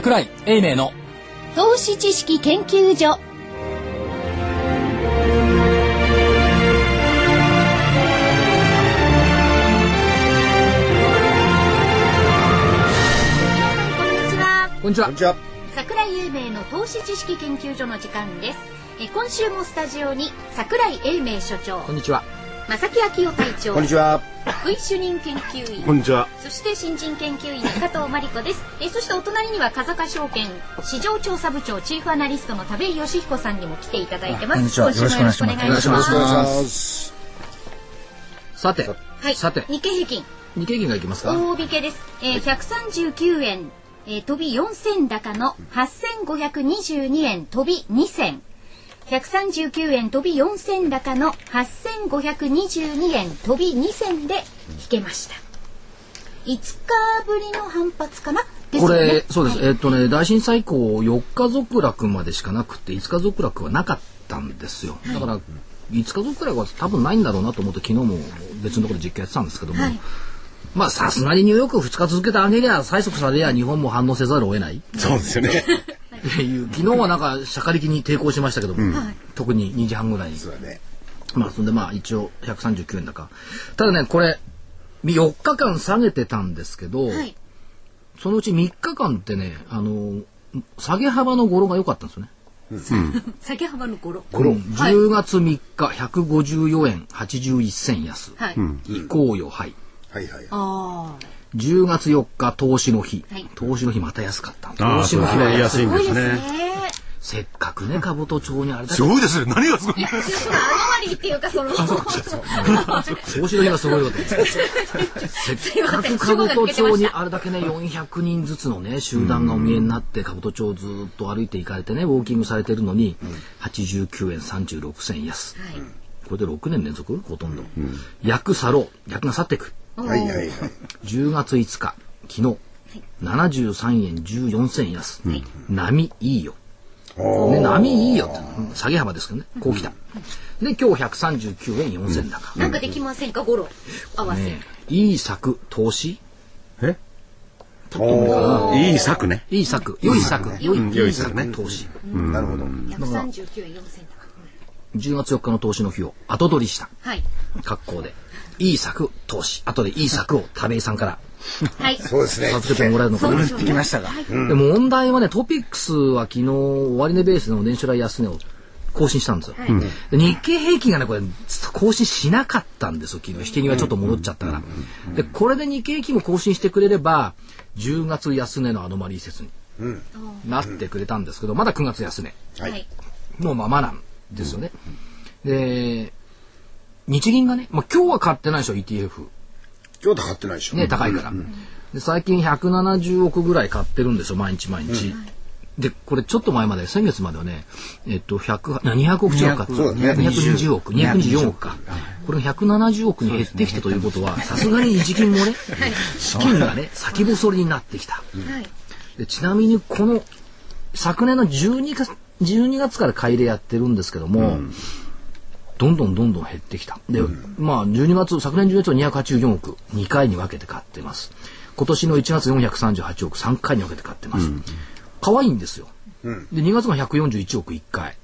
桜井英明の。投資知識研究所。こんにちは。こんにちは。桜井英明の投資知識研究所の時間です。え今週もスタジオに桜井英明所長。こんにちは正木昭夫隊長こんにちは。福井主任研究員こんにちは。そして新人研究員の加藤真理子です。えそしてお隣には風賀証券市場調査部長チーフアナリストの田部井義彦さんにも来ていただいてます。こんにちは今週もよろしくお願いします。よろしくお願いしますます。さて、はい。さて日経平均日経平均がいきますか？大引けです。えー、139円、えー、飛び4銭高の8522円飛び2銭。139円飛び4銭高の8522円飛び2銭で引けました。5日ぶりの反発かな？ですこれ、そうです。はいえっとね、大震災以降、4日続落までしかなくて、5日続落はなかったんですよ。だから、5日続落は多分ないんだろうなと思って、昨日も別のところで実験やってたんですけども、はいまあ、さすがにニューヨーク2日続けてあげりゃ、催促されりゃ日本も反応せざるを得ない。そうですよね。っていう昨日はなんか、しゃかりきに抵抗しましたけども、特に2時半ぐらいに。そうだね。まあ、そんでまあ、一応139円高。ただね、これ、4日間下げてたんですけど、はい。そのうち3日間ってね、あの、下げ幅の語呂が良かったんですよね。下げ幅の語呂。うん10月3日、154円81銭安。はい。行こうよ、はい。はいはい。ああ。10月4日、投資の日。はい投資の日また安かった。あ投あ、資の日は安い。んですねね。。せっかくね、株と町にあれだけすごいですね。何がすごい？いや、そのアノマリーっていうか、その。投資の日はすごいことです。せっかく兜町にあれだけね、400人ずつのね、集団がお見えになって、兜町をずっと歩いて行かれてね、ウォーキングされてるのに、89円36銭安。はい。これで6年連続？ほとんど。役去ろう。役が去っていく。はいはいはい。10月5日、昨日、73円14銭安。波いいよ。ね、波いいよって、下げ幅ですけどね、こう来た。で、今日139円4銭高。なんかできませんか、語呂。合わせ。ねいい策、投資？え？おいい策ね。いい策、良い策、良い、うんいい策良い策ね投資。ーなるほど。139円4銭10月4日の投資の日を後取りした高。はい。格好で、いい策、投資。後でいい策を田部井さんからはい。そうですね。授けてもらえるのかな。そうでしょうねきましたが。で問題はね、トピックスは昨日、終値ベースの年初来安値を更新したんですよ。で日経平均がね、これ、更新しなかったんですよ、昨日。引け際ちょっと戻っちゃったから。で、これで日経平均も更新してくれれば、10月安値のアノマリー説になってくれたんですけど、まだ9月安値はい。のままなんですよね。で、日銀がね、まあ、今日は買ってないでしょ、ETF。今日高ってないでしょ。ね、高いから。で最近170億ぐらい買ってるんですよ、毎日毎日。で、これちょっと前まで、先月まではね、えっと、100、200億近く買ってそうだね220億、224億か。これが170億に減ってきたということは、さすがに日銀もね、資金がね、先細りになってきた。はい。でちなみにこの昨年の12月 ,12 月から買い入れやってるんですけども、どんどんどんどん減ってきた。で、まあ12月、昨年12月は284億、2回に分けて買ってます。今年の1月438億、3回に分けて買ってます。可愛いんですよ。で、2月が141億1回、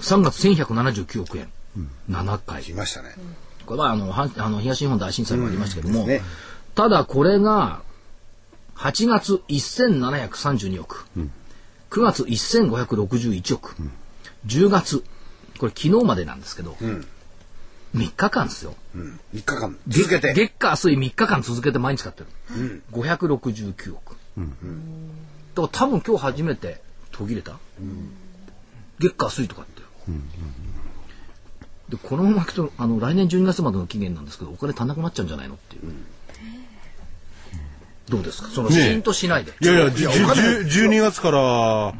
3月1179億円、7回。来ましたね。これはあのはあの東日本大震災もありましたけども、うんねただこれが8月1732億、9月1561億、10月これ昨日までなんですけど、3日間ですよ。うん。3日間。続けて。月火水3日間続けて毎日買ってる、569億、だから多分今日初めて途切れた、月火水とかって、でこのままいくとあの来年12月までの期限なんですけどお金足んなくなっちゃうんじゃないのっていう、どうですか？そのシーンとしないで、いやいや、じゅじゅ12月から、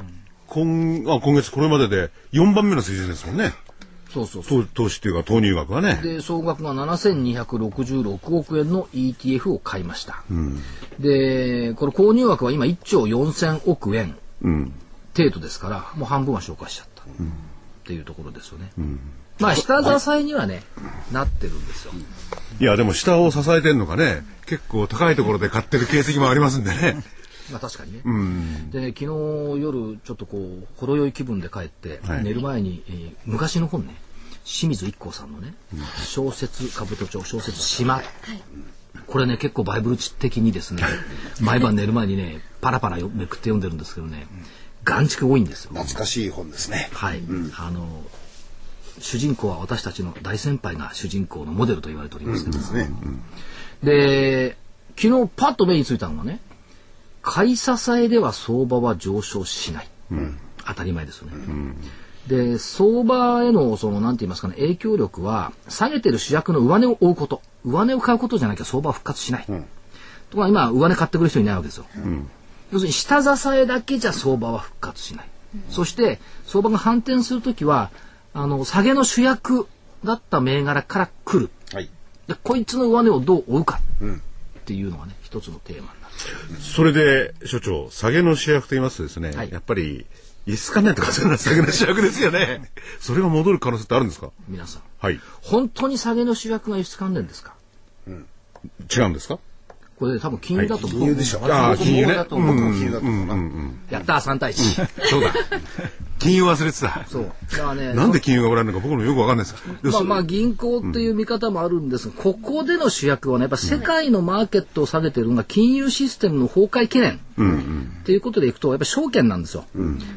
今、あ、今月これまでで4番目の水準ですもんね。そうそうそう。投投資っていうか投入額はね。で総額が7266億円の ETF を買いました、でこれ購入額は今1兆4000億円うん。程度ですからもう半分は消化しちゃった、っていうところですよね、まあ下支えにはねなってるんですよ。いや、でも下を支えてんのがね、結構高いところで買ってる形跡もありますんでね。まあ確かにね。でね、昨日夜ちょっとこう、ほろ酔い気分で帰って、はい寝る前に、えー昔の本ね、清水一行さんのね、小説、兜町、小説、島。これね、結構バイブル的にですね、毎晩寝る前にね、パラパラよめくって読んでるんですけどね、眼蓄多いんですよ。懐かしい本ですね。はい。あの、主人公は私たちの大先輩が主人公のモデルと言われておりますけど、ですね。で、昨日パッと目についたのがね、買い支えでは相場は上昇しない。当たり前ですよね。で、相場への、その、なんて言いますかね、影響力は、下げてる主役の上値を追うこと。上値を買うことじゃなきゃ相場は復活しない。ところが今、上値買ってくる人いないわけですよ。要するに、下支えだけじゃ相場は復活しない。そして、相場が反転するときは、あの、下げの主役だった銘柄から来る。はい。でこいつの上値をどう追うかっていうのがね一つのテーマになる。それで、所長、下げの主役と言いますとですね、はい。やっぱり、輸出関連とかそういうのは下げの主役ですよね。それが戻る可能性ってあるんですか？皆さん。はい。本当に下げの主役が輸出関連ですか？違うんですか？これ多分金融だと思う、金融でしょ。ああ金融ねだと思う僕も金融だと思うな。やったー3対1そうだ。金融忘れてた。そうだからね なんで金融がおられるのか僕もよくわかんないです。まあまあ銀行っていう見方もあるんですが、ここでの主役はね、やっぱ世界のマーケットを下げてるのが金融システムの崩壊懸念。っていうことでいくと、やっぱり証券なんですよ。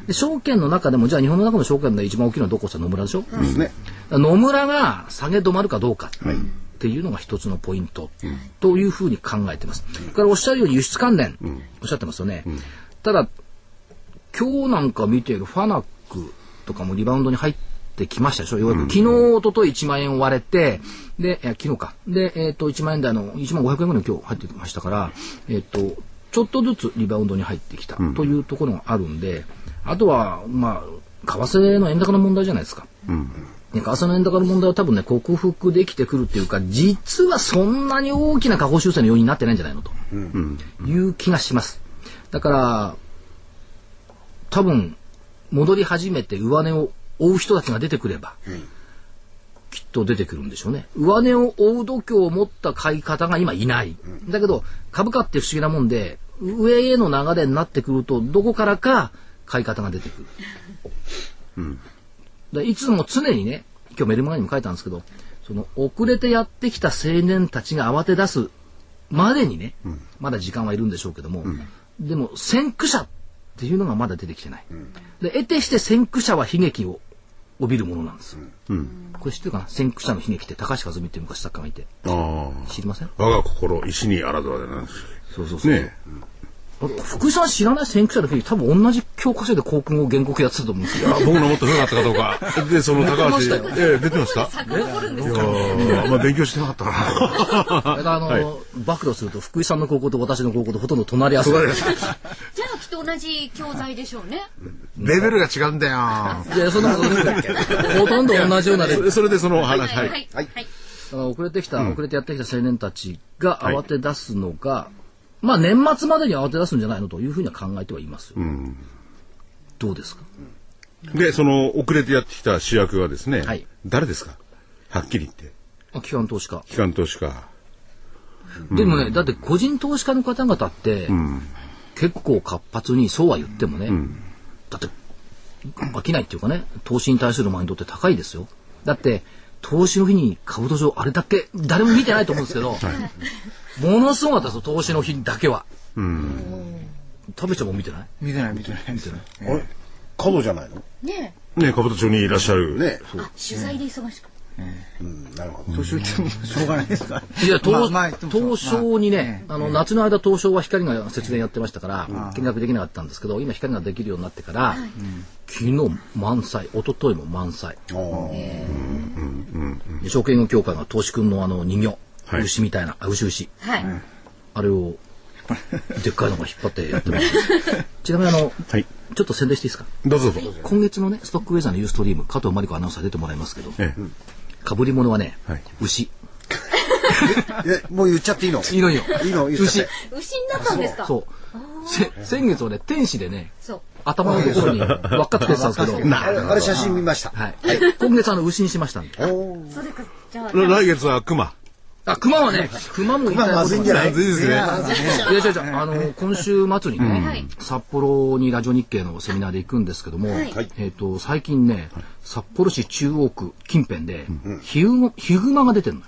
で証券の中でも、じゃあ日本の中の証券で一番大きいのはどこって言ったら野村でしょ、ですね。だから野村が下げ止まるかどうかっていうのが一つのポイントというふうに考えてます。それからおっしゃるように輸出関連、おっしゃってますよね。ただ、今日なんか見ているファナックとかもリバウンドに入ってきましたでしょ？ようやく昨日、一昨日1万円を割れて、で、いや昨日か。で、えっ、と、1万円台の1万500円ぐらい今日入ってきましたから、えっ、と、ちょっとずつリバウンドに入ってきたというところがあるんで、あとは、まあ、為替の円高の問題じゃないですか。ね、為替の円高の問題を多分ね、克服できてくるっていうか、実はそんなに大きな下方修正の要因になってないんじゃないのと、いう気がします。だから、多分、戻り始めて上値を追う人たちが出てくれば、きっと出てくるんでしょうね。上値を追う度胸を持った買い方が今いない。だけど、株価って不思議なもんで、上への流れになってくると、どこからか買い方が出てくる。でいつも常にね、今日メルマガにも書いたんですけど、その遅れてやってきた青年たちが慌て出すまでにね、まだ時間はいるんでしょうけども、でも先駆者っていうのがまだ出てきてない。で、得てして先駆者は悲劇を帯びるものなんです。これ知ってるかな？先駆者の悲劇って高橋和美っていう昔作家がいて、あ知りません？あ。我が心、石にあらずはでなんですそうそうそう。ね福井さん知らない先駆者の悲劇多分同じ教科書で校訓を原告やってたと思うんですよ。あ僕のもっと古かったかどうか。で、その高橋、出てましたよええ出てました遡るんですいやーまあ勉強してなかったかな。だからあの、暴露すると福井さんの高校と私の高校とほとんど隣り合わせ。じゃあきっと同じ教材でしょうね。レベルが違うんだよ。いや、そんなことない。ほとんど同じようなレベル。それでその話、はい。はい。はいだから遅れてきた、遅れてやってきた青年たちが慌て出すのが、まあ年末までに慌て出すんじゃないのというふうには考えてはいますよ。どうですか？で、その遅れてやってきた主役はですね、はい誰ですか？はっきり言って。あ機関投資家。機関投資家。でもね、だって個人投資家の方々って、結構活発にそうは言ってもね、だって飽きないっていうかね、投資に対するマインドって高いですよ。だって、投資の日に株と上あれだけ、誰も見てないと思うんですけど、ものすごかったですよ、投資の日だけは。食べちゃんも見てない？見てない見てないです。あれ角じゃないの？ねね、兜町にいらっしゃる。ねえ。あ、取材で忙しく。うん、なるほど。年言ってもしょうがないですか？らいや、東まあまあ東証にね、まああの、夏の間東証は光が節電やってましたから、見学できなかったんですけど、今光ができるようになってから、昨日満載、一昨日も満載。証券業協会が投資君のあの人形、はい牛みたいな、あ、牛牛。はい。あれを、でっかいのが引っ張ってやってます。ちなみにあの、はい。ちょっと宣伝していいですか？どうぞどうぞ。今月のね、ストックウェザーのユーストリーム、加藤真理子アナウンサー出てもらいますけど、ええかぶり物はね、はい牛。あ。え、もう言っちゃっていいの？いいのいいの。いいの？言っちゃって。牛になったんですか？そう。せ先月はね、天使でね、そう。頭のところに輪っかつけてたんですけど、あれ、あれ写真見ました。はい。今月あの牛にしましたんで。おーそれか、じゃあ、来月は熊。あ、熊はね、熊も言いたいまずいんじゃない？まずいですね。いや違う違うあの今週末にね、札幌にラジオ日経のセミナーで行くんですけども、はい。えっ、と最近ね、札幌市中央区近辺で、ヒグマヒグマが出てるのよ。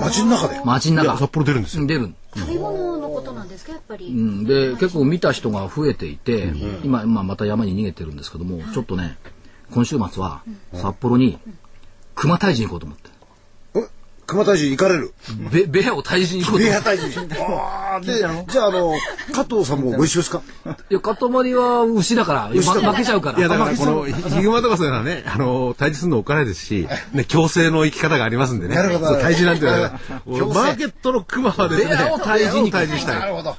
街の中で？街の中。札幌出るんですよ。出る食べ物のことなんですかやっぱり、うん、で結構見た人が増えていて、今、まあ、また山に逃げてるんですけども、ちょっとね今週末は札幌に熊退治に行こうと思って。え熊退治行かれる。ベベアを退治に行こうとベ思って。ア退治。ああ、で、じゃあ、あの、加藤さんもご一緒ですか？いや、塊は牛だから、牛だからま負けちゃうから。いやだからこのヒヒグマとかそういうのはね、あの、退治するのお金ですし、ね、強制の生き方がありますんでね。なるほど退治なんていうのはね強制マーケットのクマはですね、ベアを退治に退治したい。るほど。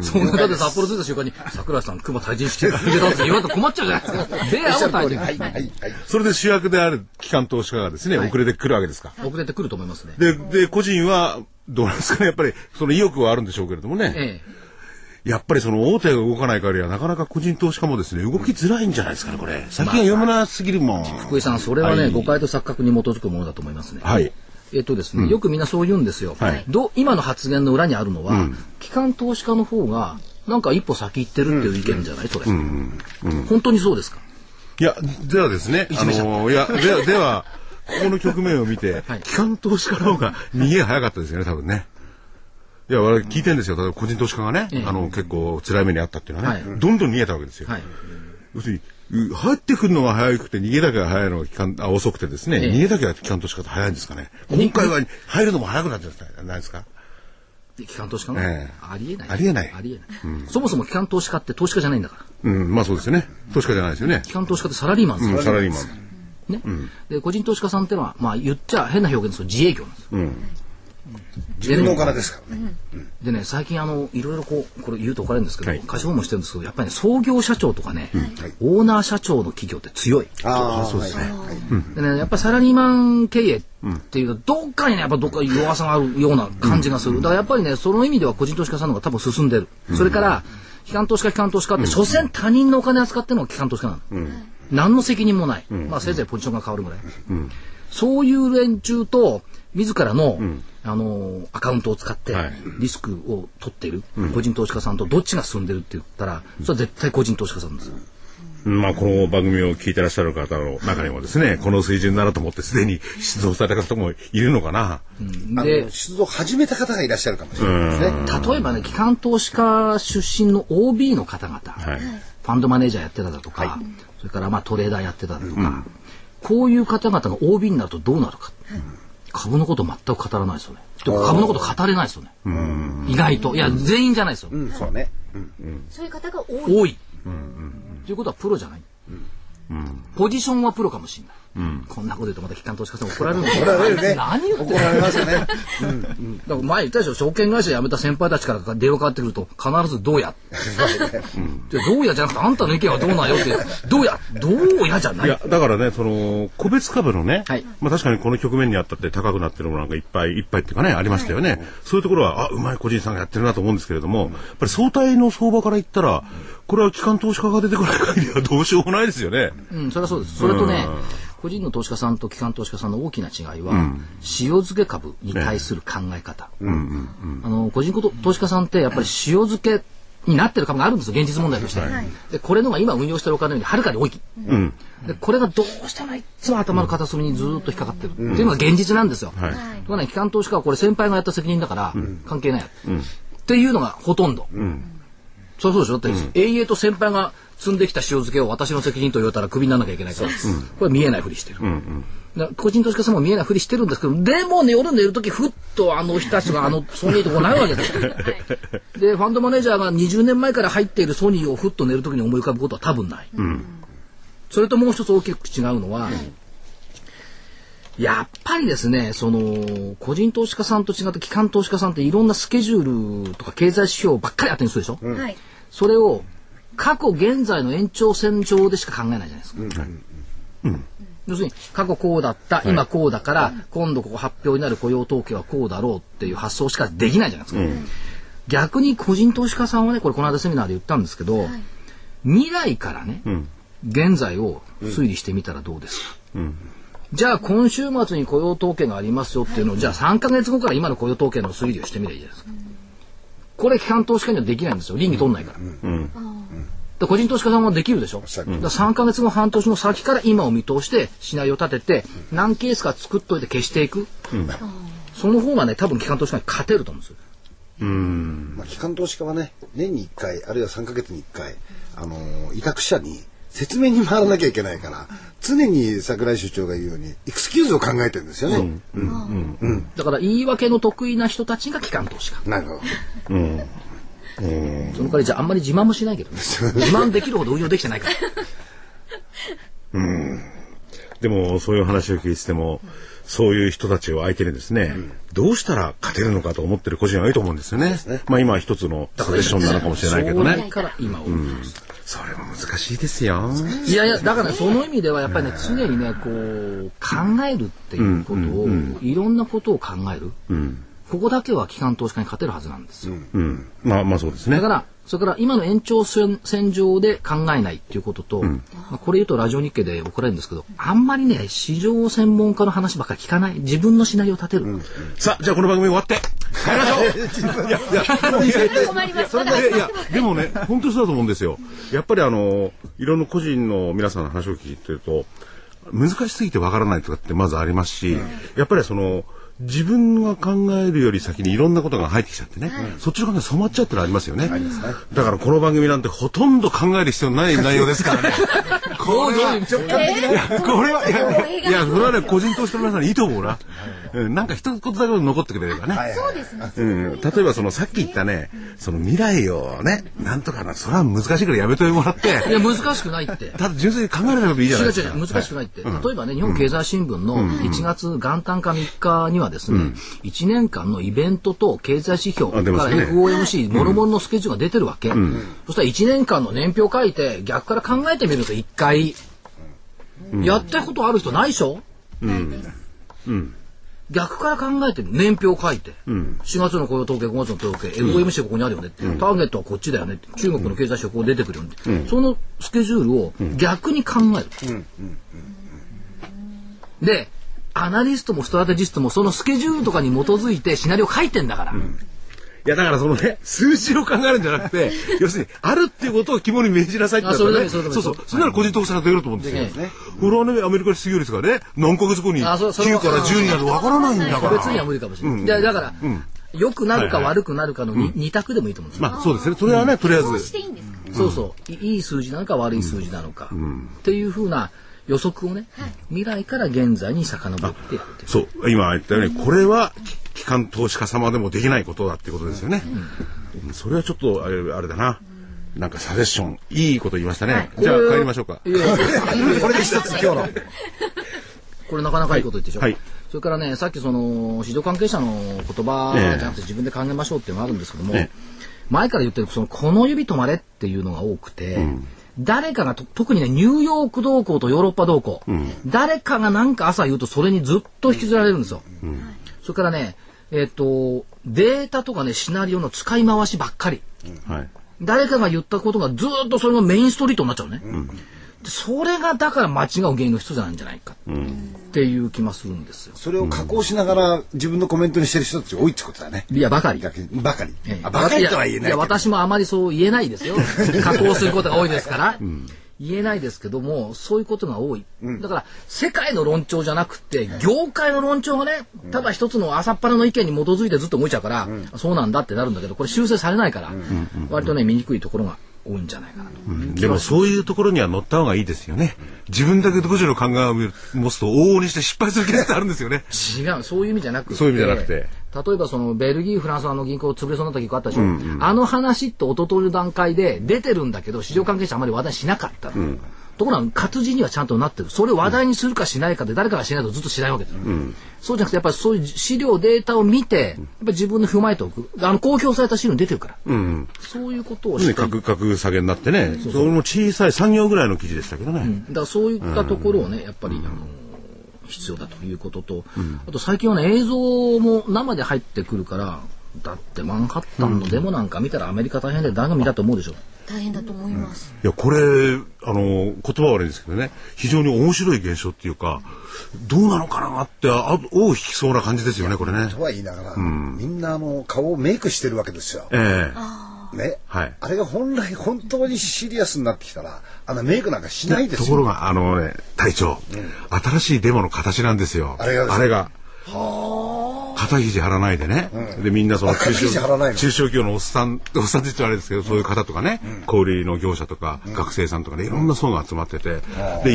そんなだって札幌着いた瞬間に、桜井さん、熊退治してくれたって言われたら困っちゃうじゃないですか。ベアを退治。はい、はい、はい。それで主役である機関投資家がですね、遅れてくるわけですか。遅れてくると思いますね。で、で、個人は、どうなんですかね、やっぱり、その意欲はあるんでしょうけれどもね。ええ。やっぱりその大手が動かない限りは、なかなか個人投資家もですね、動きづらいんじゃないですかね、これ。先が読めなすぎるもん。福井さん、それはね、はい誤解と錯覚に基づくものだと思いますね。はい。えっとですね、よくみんなそう言うんですよ。はいど今の発言の裏にあるのは、機関投資家の方が、なんか一歩先行ってるっていう意見じゃない？それ。本当にそうですか？いや、ではですね、あの、いや、では、では、ここの局面を見て、はい機関投資家の方が逃げが早かったですよね、多分ね。いや、我々聞いてるんですよ。例えば個人投資家がね、ええあの、結構辛い目にあったっていうのはね、はいどんどん逃げたわけですよ。はい。要するに、う入ってくるのが早くて逃げだけが早いのが機関、あ、遅くてですね、ええ逃げだけが機関投資家って早いんですかね。今回は入るのも早くなっちゃったんないですか？で機関投資家の、ええありえない。ありえないありえない、そもそも機関投資家って投資家じゃないんだから。うん、まあそうですよね。投資家じゃないですよね。機関投資家ってサラリーマンですよ。うん、サラリーマン。ね、で個人投資家さんってのは、まあ、言っちゃ変な表現ですけど自営業なんですよ。自分のお金ですからね。でね最近あのいろいろこうこれ言うと怒られるんですけど、はい貸し本もしてるんですけどやっぱりね創業社長とかね、オーナー社長の企業って強い。ああ、そうですね。でねやっぱりサラリーマン経営っていうとどっかにねやっぱどっか弱さがあるような感じがする。だからやっぱりねその意味では個人投資家さんの方が多分進んでる。それから機関投資家機関投資家って、所詮他人のお金扱ってるのが機関投資家なの。何の責任もない。まあせいぜいポジションが変わるぐらい。そういう連中と自らの、あのアカウントを使ってはい。リスクを取っている個人投資家さんとどっちが進んでるって言ったらそれは絶対個人投資家さんです。よ。まあ、この番組を聞いてらっしゃる方の中にもですね、この水準だなと思ってすでに出動された方もいるのかな。あでの、出動を始めた方がいらっしゃるかもしれないですね。例えばね機関投資家出身の OB の方々、はい。ファンドマネージャーやってただとか、それからまあトレーダーやってただとか、こういう方々が OB になるとどうなるか、株のこと全く語らないですよね。株のこと語れないですよね。意外といや全員じゃないですよ。うん、そうね。そういう方が多い多い。ということはプロじゃない。ポジションはプロかもしれない。こんなこと言うとまた機関投資家さん怒られるんだけど怒られるね。何言ってる怒られますよね。だから前言ったでしょ証券会社辞めた先輩たちから電話かかってくると必ずどうやで どうやじゃなくてあんたの意見はどうなんよって。どうやどうやじゃない？いや、だからね、その、個別株のね、はい。まあ確かにこの局面にあったって高くなってるものなんかいっぱいいっぱいっていうかね、ありましたよね。そういうところは、あ、うまい個人さんがやってるなと思うんですけれども、やっぱり相対の相場から言ったら、これは機関投資家が出てこない限りはどうしようもないですよね。うん、それはそうです。それとね、個人の投資家さんと機関投資家さんの大きな違いは、塩漬け株に対する考え方。あの、個人投資家さんってやっぱり塩漬けになってる株があるんですよ、現実問題として。で、これのが今運用してるお金よりはるかに多い。で、これがどうしてもいつも頭の片隅にずーっと引っかかってる。っていうのが現実なんですよ。はいところがね、機関投資家はこれ先輩がやった責任だから、関係ないや、っていうのがほとんど。そうそうでしょ？だって、永遠と先輩が積んできた塩漬けを私の責任と言われたらクビにならなきゃいけないから、これ見えないふりしてる。個人投資家さんも見えないふりしてるんですけど、でもね、夜寝るとき、ふっとあの人たちがあのソニーとこうなるわけですよ。で、ファンドマネージャーが20年前から入っているソニーをふっと寝るときに思い浮かぶことは多分ない。それともう一つ大きく違うのは、やっぱりですね、その、個人投資家さんと違って機関投資家さんっていろんなスケジュールとか経済指標ばっかり当てにするでしょ、はい。それを過去現在の延長線上でしか考えないじゃないですか。要するに過去こうだった、今こうだから、今度ここ発表になる雇用統計はこうだろうっていう発想しかできないじゃないですか。逆に個人投資家さんはね、これこの間セミナーで言ったんですけど、未来からね、現在を推理してみたらどうですか？じゃあ今週末に雇用統計がありますよっていうのを、じゃあ3ヶ月後から今の雇用統計の推理をしてみればいいじゃないですか。これ機関投資家にはできないんですよ。倫理取んないから。で個人投資家さんはできるでしょ？だから3ヶ月後半年の先から今を見通してシナリオを立てて何ケースか作っといて消していく。その方がね、多分機関投資家に勝てると思うんですよ。まあ、機関投資家はね、年に1回、あるいは3ヶ月に1回、あのー委託者に説明に回らなきゃいけないから、常に桜井所長が言うように、エクスキューズを考えてるんですよね。だから言い訳の得意な人たちが機関投資家。なるほど。その代わりじゃああんまり自慢もしないけどね。自慢できるほど運用できてないから。でも、そういう話を聞いてても、そういう人たちを相手にですね、どうしたら勝てるのかと思ってる個人はいいと思うんですよね。まあ今は一つのサジェッションなのかもしれないけどね。それも難しいですよ。いやいや、だからね、その意味ではやっぱりね、常にね、こう、考えるっていうことを、いろんなことを考える。ここだけは機関投資家に勝てるはずなんですよ。うん。まあまあそうですねだか。ら、それから今の延長線上で考えないっていうことと、まあこれ言うとラジオ日経で怒られるんですけど、あんまりね、市場専門家の話ばっかり聞かない。自分のシナリオを立てる。さあ、じゃあこの番組終わって。いや、いや、いや、でもね、本当そうだと思うんですよ。やっぱりあの、いろんな個人の皆さんの話を聞いてると、難しすぎてわからないとかってまずありますし、やっぱりその、自分が考えるより先にいろんなことが入ってきちゃってね、そっちの考え染まっちゃってるのありますよね。だからこの番組なんてほとんど考える必要ない内容ですからね。これは、いやこれは、いや、いや、それはね、個人投資の皆さんいいと思うな。うん、なんか一言だけ残ってくれればね。そうですね。うん、例えばそのさっき言ったね、その未来をね、なんとかな、それは難しいからやめといてもらって、いや、難しくないって。ただ純粋に考えればいいじゃないですか。違う違う難しくないって、例えばね日本経済新聞の1月元旦か3日にはですね、1年間のイベントと経済指標から FOMC もろもろのスケジュールが出てるわけ、そしたら1年間の年表書いて逆から考えてみると1回、やったことある人ないでしょ、逆から考えて年表書いて、4月の雇用統計5月の統計 FOMC ここにあるよねって、ターゲットはこっちだよねって。中国の経済指標こう出てくるよねって、そのスケジュールを逆に考える、で、アナリストもストラテジストもそのスケジュールとかに基づいてシナリオ書いてんだから。いや、だからそのね、数字を考えるんじゃなくて、要するに、あるっていうことを肝に銘じなさいってあそれだね。けそれそうそう。それなら個人投資家が出ると思うんですよ。できないこれはね、アメリカの失業率がね、何ヶ月後にあそうそれ9から10になるとわからないんだから。別には無理かもしれない。でだから、良くなるか悪くなるかのに二択でもいいと思うんですよ。まあそうですね。それはね、とりあえず。そう。そう。いいい数字なのか悪い数字なのか。っていうふうな予測をね、未来から現在に遡ってやってる。そう。今言ったように、これは、機関投資家様でもできないことだってことですよね。うんそれはちょっと、あれ、あれだな。なんかサジェッション、いいこと言いましたね。じゃあこれ帰りましょうか。これで一つ今日の。これなかなかいいこと言ってでしょ。はいそれからね、さっきその、市場関係者の言葉じゃなくて自分で考えましょうっていうのがあるんですけども、ええ前から言ってる、その、この指止まれっていうのが多くて、誰かがと、特にね、ニューヨーク同行とヨーロッパ同行、誰かがなんか朝言うとそれにずっと引きずられるんですよ。それからね、えっ、と、データとかね、シナリオの使い回しばっかり。はい。誰かが言ったことがずっとそれがメインストリートになっちゃうね。でそれがだから間違う原因の一つなんじゃないかっていう気もするんですよ。それを加工しながら自分のコメントにしてる人たち多いってことだね。いや、ばかり。ばかりええ。あばかりとは言えないやけど。私もあまりそう言えないですよ。加工することが多いですから。言えないですけども、そういうことが多い。だから、世界の論調じゃなくて、業界の論調がね、ただ一つの朝っぱらの意見に基づいてずっと動いちゃうから、そうなんだってなるんだけど、これ修正されないから、割とね、見にくいところが多いんじゃないかなと。でもそういうところには乗った方がいいですよね。自分だけ独自の考えを持つと往々にして失敗するケースってあるんですよね。違う、そういう意味じゃなくて。そういう意味じゃなくて。例えばそのベルギー、フランスのあの銀行潰れそうになった銀行あったでしょ？あの話って一昨日の段階で出てるんだけど、市場関係者あまり話題にしなかったの。ところが活字にはちゃんとなってる。それを話題にするかしないかで誰かがしないとずっとしないわけですよ。そうじゃなくてやっぱりそういう資料、データを見て、やっぱり自分で踏まえておく。あの公表された資料に出てるから。うん。そういうことをしてね、格、格下げになってね。それも小さい産業ぐらいの記事でしたけどね。だからそういったところをね、やっぱり、あの必要だということと、あと最近はね映像も生で入ってくるからだってマンハッタンのデモなんか見たらアメリカ大変で誰が見たと思うでしょ。大変だと思います。いや、これ、あの、言葉悪いんですけどね、非常に面白い現象っていうか、どうなのかなって、あ尾を引きそうな感じですよね、これね。とは言いながら、みんなあの顔をメイクしてるわけですよ。ええね、はいあれが本来本当にシリアスになってきたらあのメイクなんかしないですよ。ところが、あのね、隊長、新しいデモの形なんですよ。あれがあれが。肩肘張らないでね。で、みんなそのあ肩肘張らないの？中小企業のおっさん、おっさんって言っちゃあれですけど、そういう方とかね、小売りの業者とか、学生さんとかね、いろんな層が集まってて、で、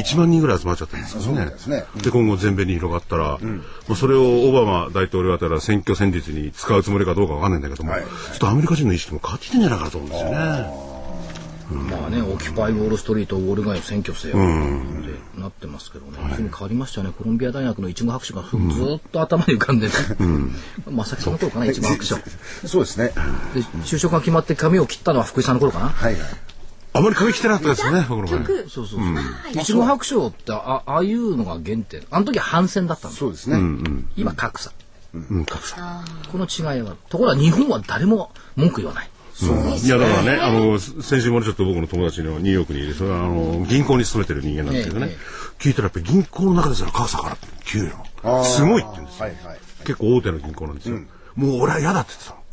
1万人ぐらい集まっちゃったんですよね。ですね。で、今後全米に広がったら、もうそれをオバマ大統領だったら選挙戦術に使うつもりかどうかわかんないんだけども、はい。ちょっとアメリカ人の意識も変わってきてんじゃないかなと思うんですよね。まあね、オキュパイウォールストリート、ウォール街を占拠せよってなってますけどね、非常に変わりましたよね、コロンビア大学の一語博士がずーっと頭に浮かんでね、正木さんの頃かな、一語博士は。そうですね。で、就職が決まって髪を切ったのは福井さんの頃かな。はいはい。あまり髪切ってなかったですね、僕の場。そうそうそう。一語博士ってあ、ああいうのが原点。あの時は反戦だったの。そうですね。今格差。うん、格差。この違いは。ところが日本は誰も文句言わない。いやだからね、あの先週もちょっと僕の友達のニューヨークにいるそれはあの銀行に勤めてる人間なんですけどね、え聞いたらやっぱり銀行の中ですら格差から給料の。すごいって言うんですよ、はいはい。結構大手の銀行なんですよ、もう俺は嫌だって言ってたの。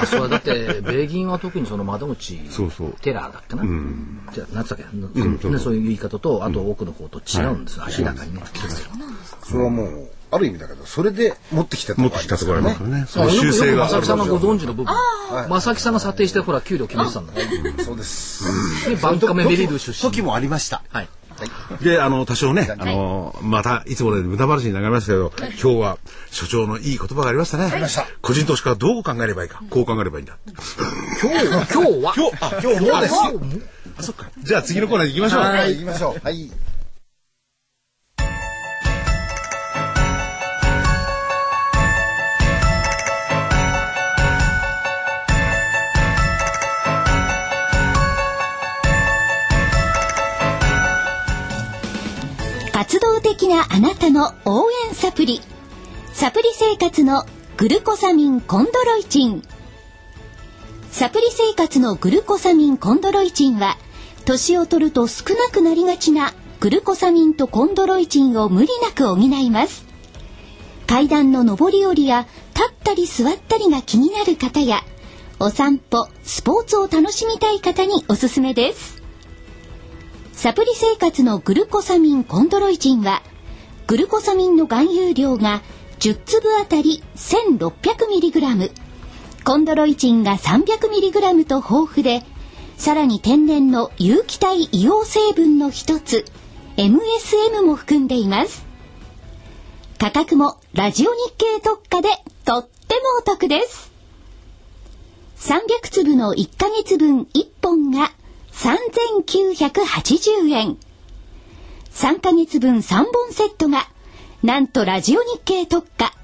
あ、それはだって、米銀は特にその窓口、そうそう。テラーだっけな？じゃあ、なんつったっけ、そう。ね、そういう言い方と、あと奥の方と違うんですよ、明らかにね。それはもうある意味だけどそれで持ってきたと持ってきたところありますからね。その修正が正木さんがご存知の部分。正木さんが査定して、ほら、給料決めてたんだね。そうです。で、バンカメメリル出身。時もありました。はい。であの多少ねあのまたいつものように無駄話になりましたけど今日は所長のいい言葉がありましたね。個人投資家はどう考えればいいかこう考えればいいんだ。今日、今日は、今日あ今日もです。あそっか。じゃあ次のコーナーに行きましょう。はい、行きましょう。はい。活動的なあなたの応援サプリ。サプリ生活のグルコサミンコンドロイチン。サプリ生活のグルコサミンコンドロイチンは、年を取ると少なくなりがちなグルコサミンとコンドロイチンを無理なく補います。階段の上り下りや立ったり座ったりが気になる方や、お散歩、スポーツを楽しみたい方におすすめです。サプリ生活のグルコサミンコンドロイチンは、グルコサミンの含有量が10粒あたり 1600mg、コンドロイチンが 300mg と豊富で、さらに天然の有機体硫黄成分の一つ、MSM も含んでいます。価格もラジオ日経特価でとってもお得です。300粒の1ヶ月分1本が3980円。3ヶ月分3本セットが、なんとラジオ日経特価、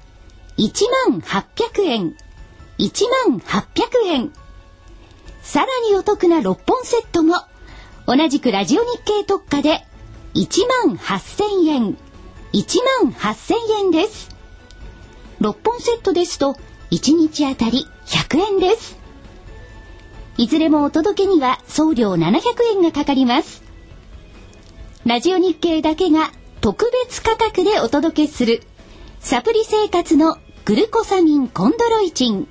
1万800円。1万800円。さらにお得な6本セットも、同じくラジオ日経特価で、1万8000円。1万8000円です。6本セットですと、1日あたり100円です。いずれもお届けには送料700円がかかります。ラジオ日経だけが特別価格でお届けするサプリ生活のグルコサミンコンドロイチン。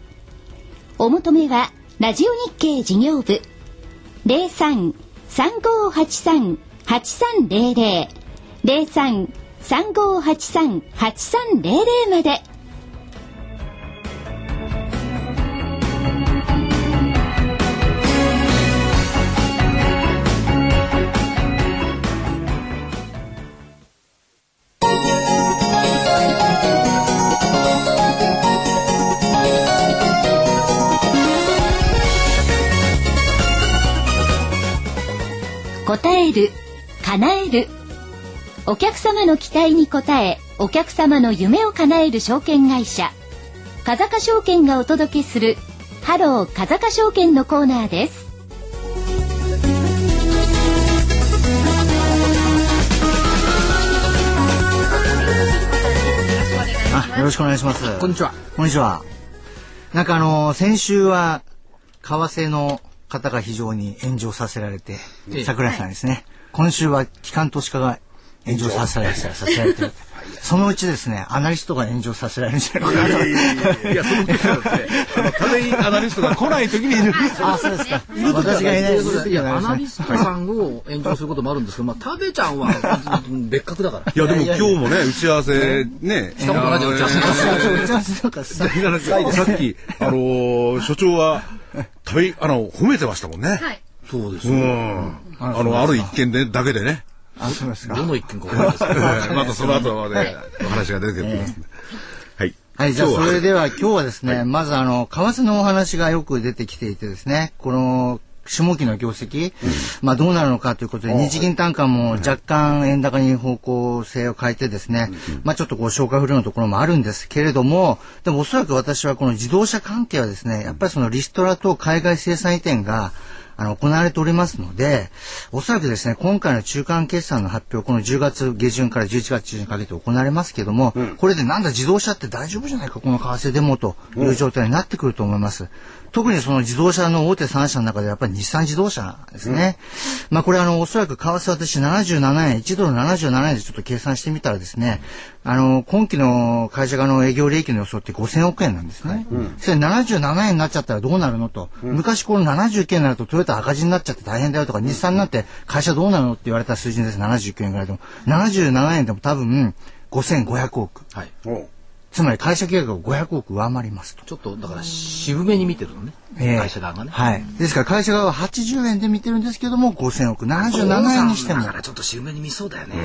お求めはラジオ日経事業部03-3583-8300 03-3583-8300まで。答える、叶える。お客様の期待に応え、お客様の夢を叶える証券会社、風賀証券がお届けする、ハロー風賀証券のコーナーです。あ、よろしくお願いします。こんにちは。こんにちは。なんかあの、先週は、為替の方が非常に炎上させられてええ、桜井さんですね。今週は機関投資家が炎上させられて、させられてる。そのうちですね、アナリストが炎上させられるんじゃないかなと。いや、その時はですね、あの、タメインアナリストが来ない時にいる。あ、そうですか。私がいないですいや、アナリスストさんを炎上することもあるんですけど、まあ、食べちゃんは別格だから。いや、でも今日もね、打ち合わせ、ね。したことないじゃん打ち合わせ打ち合わせとかさ。だからさっき、あのー所長は、タメインアナを褒めてましたもんね。はい。うそうですよ。ん。あの、ある一件で、だけでね。あ、そうですか。どの一件か分かんないですけど。またその後までお話が出てきます。はい。はい、じゃあ今日はそれでは今日はですね、まずあの、為替のお話がよく出てきていてですね、この、下期の業績、まあどうなるのかということで、日銀単価も若干円高に方向性を変えてですね、まあちょっとこう消化不良のところもあるんですけれども、でもおそらく私はこの自動車関係はですね、やっぱりそのリストラと海外生産移転が、あの、行われておりますので、おそらくですね、今回の中間決算の発表、この10月下旬から11月中旬にかけて行われますけども、これでなんだ自動車って大丈夫じゃないか、この為替でもという状態になってくると思います。特にその自動車の大手3社の中でやっぱり日産自動車ですね。まあこれあの、おそらく為替私77円、1ドル77円でちょっと計算してみたらですね、あの、今期の会社側の営業利益の予想って5000億円なんですね。それ77円になっちゃったらどうなるのと。昔この79円になるとトヨタ赤字になっちゃって大変だよとか、日産なんて会社どうなるのって言われた数字です。79円ぐらいでも。77円でも多分5500億。はい。おつまり会社計画を500億上回りますと。ちょっと、だから、渋めに見てるのね。ええ会社側がね。はい。ですから会社側は80円で見てるんですけども、5000億。77円にしてもだ。からちょっと渋めに見そうだよね。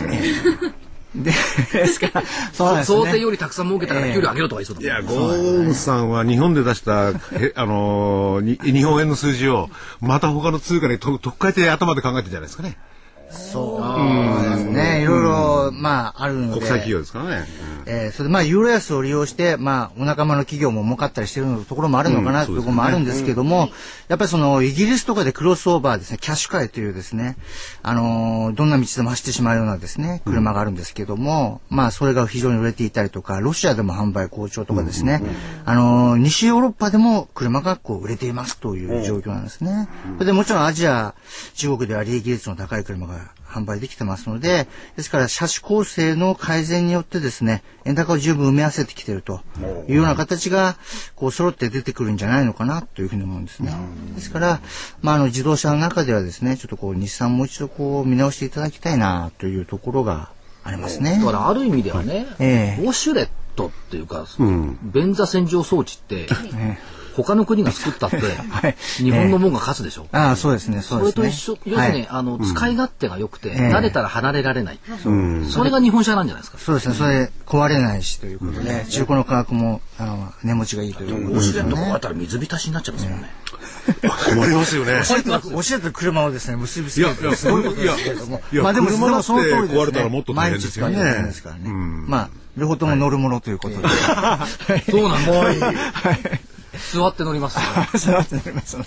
でですから、そうですね。想定よりたくさん儲けたから給料上げろとか言いそうだいや、もんゴーンさんは日本で出した、へあのーに日本円の数字を、また他の通貨にと取っ換えて頭で考えてるんじゃないですかね。そうですね。いろいろ、まあ、あるので。国際企業ですからね。えーそれでまあユーロ安を利用して、まあ、お仲間の企業も儲かったりしてるのところもあるのかなというところもあるんですけども、やっぱりそのイギリスとかでクロスオーバーですね、キャッシュカイというですね、あのーどんな道でも走ってしまうようなですね、車があるんですけども、まあそれが非常に売れていたりとか、ロシアでも販売好調とかですね、あのー西ヨーロッパでも車がこう売れていますという状況なんですね。それでもちろんアジア、中国では利益率の高い車が販売できてますので、ですから車種構成の改善によってですね、円高を十分埋め合わせてきているというような形が、こう揃って出てくるんじゃないのかなというふうに思うんですね。ですから、まあ、あの自動車の中ではですね、ちょっとこう日産もう一度こう見直していただきたいなというところがありますね。だからある意味ではね、ええ。ウォシュレットっていうか、便座洗浄装置って、他の国が作ったって、はい日本のもんが勝つでしょ？ああ、そうですね、それですね。と一緒、要するに、はいあの、使い勝手が良くて、ええ慣れたら離れられない。それが日本車なんじゃないですか？そうですね、それ壊れないしということで、中古の価格も、あの、値持ちがいいということウォシュレット壊ったら水浸しになっちゃいますもんね。困りますよね。教えて教えて車をですね、結びつけるいやいやすごいことですけれども。いやまあでも、その通りですね。壊れたらもっと大変ですよね毎日使う大変ですからね。まあ、両方とも乗るものということで。そうなんです よ。はい。座って乗りますよ。そうなっております。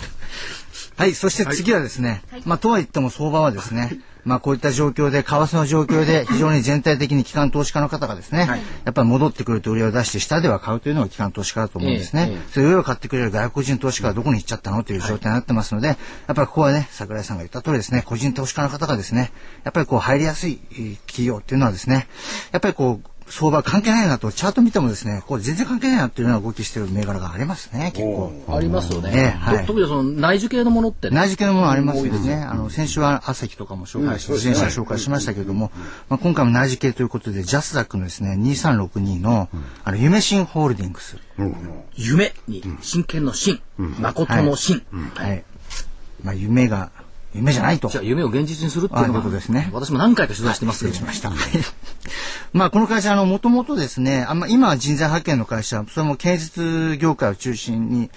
はい、そして次はですね、まあ、とは言っても相場はですね、まあ、こういった状況で、為替の状況で、非常に全体的に機関投資家の方がですね、やっぱり戻ってくると売りを出して、下では買うというのが機関投資家だと思うんですね。ええええ。それ上を買ってくれる外国人投資家はどこに行っちゃったのという状態になってますので、やっぱりここはね、桜井さんが言った通りですね、個人投資家の方がですね、やっぱりこう入りやすいえー企業っていうのはですね、やっぱりこう、相場関係ないなと、チャート見てもですね、これ全然関係ないなっていうような動きしてる銘柄がありますね、結構。ありますよね。ええはいと特にその内需系のものってね？内需系のものありますよね。あの、先週は朝日とかも紹介し、自転車紹介しましたけれども、まあ、今回も内需系ということで、ジャスダックのですね、2362の、あの、夢新ホールディングス。夢に真剣の真、誠の真。はい。まあ、夢が、夢じゃないと。じゃあ夢を現実にするっていうことですね私も何回か取材してますけど。しました。まあ、この会社、あの、もともとですね、あんま、今は人材派遣の会社、それも建設業界を中心に、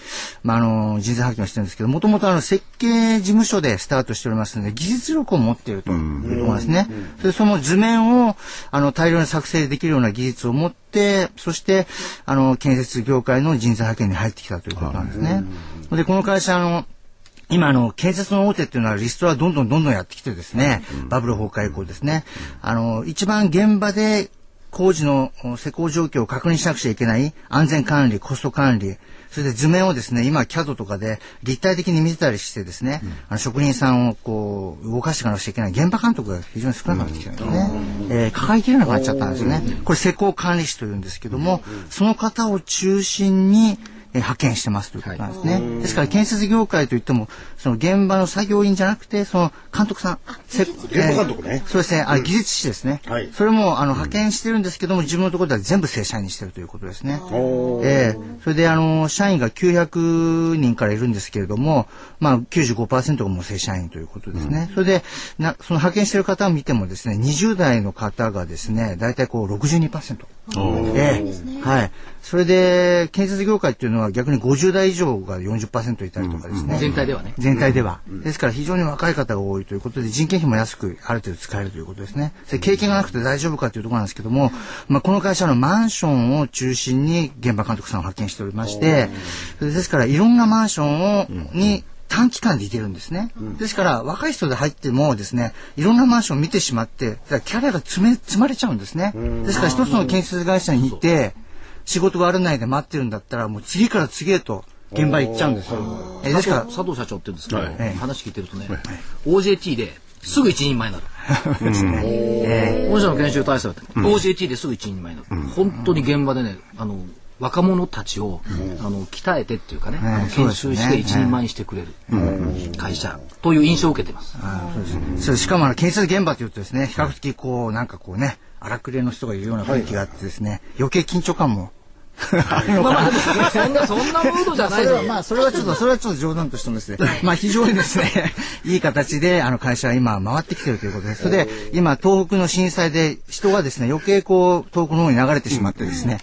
まあ、あの、人材派遣をしてるんですけど、もともとあの、設計事務所でスタートしておりますので、技術力を持っているというとですね。それでその図面を、あの、大量に作成できるような技術を持って、そして、あの、建設業界の人材派遣に入ってきたということなんですね。で、この会社、あの、今、あの、建設の大手っていうのはリストラどんどんどんどんやってきてですね、バブル崩壊以降ですね、あの、一番現場で工事の施工状況を確認しなくちゃいけない安全管理、コスト管理、それで図面をですね、今 CAD とかで立体的に見せたりしてですね、あの職人さんをこう動かしていかなくちゃいけない現場監督が非常に少なくなってきてるんですね。えー抱えきれなくなっちゃったんですね。これ施工管理士というんですけども、その方を中心に、えー派遣してますということなんですね。ですから建設業界といっても、その現場の作業員じゃなくて、その監督さん、せ現場監督ねえーそうですね、あ技術士ですね。はいそれもあの派遣してるんですけども、自分のところでは全部正社員にしてるということですね。ええそれであの社員が900人からいるんですけれども、まあ95%がもう正社員ということですね。それでなその派遣してる方を見てもですね、20代の方がですね、大体こう62%。ええはい。それで建設業界っていうのは逆に50代以上が40%いたりとかですね。全体ではね。全体では。ですから非常に若い方が多いということで人件費も安くある程度使えるということですね。それ経験がなくて大丈夫かというところなんですけども、まあ、この会社のマンションを中心に現場監督さんを派遣しておりまして、ですからいろんなマンションを、に短期間で行けるんですね。ですから若い人で入ってもですね、いろんなマンションを見てしまって、キャリアが詰め、積まれちゃうんですね。ですから一つの建設会社に行って、仕事があるないで待ってるんだったら、もう次から次へと現場行っちゃうんですよ。えですから、佐藤社長って言うんですけど、はい。話聞いてるとね、OJT ですぐ一人前になる。え御社の研修対策だって OJT ですぐ一人前になる。本当に現場でね、あの、若者たちを、あの鍛えてっていうかね、あの研修して一人前にしてくれる会社という印象を受けてます。それしかもあの建設現場というとですね、比較的こう、なんかこうね、荒くれの人がいるような雰囲気があってですね、余計緊張感も。あるのかなそんな、そんなムードじゃないぞそれは。まあそれはちょっとそれはちょっと冗談としてもですね。まあ非常にですねいい形であの会社は今回ってきてるということです。それで今東北の震災で人がですね余計こう東北の方に流れてしまってですね。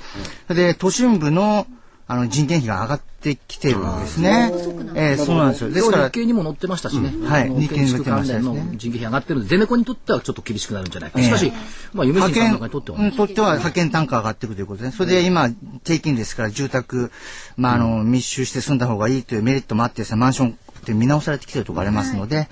で都心部のあの人件費が上がってきてるんですね。えーそうなんですよ。ですから日経にも載ってましたしね。はい。あの日経に載ってましたね。人件費上がってるんで、ゼネコンにとってはちょっと厳しくなるんじゃないか。しかし、まあ、夢人さん派遣なんかにとってはね、にとっては派遣単価上がっていくということですね。それで今、低金利ですから住宅、まあ、あの、密集して住んだ方がいいというメリットもあってですね、マンションって見直されてきてるところありますので、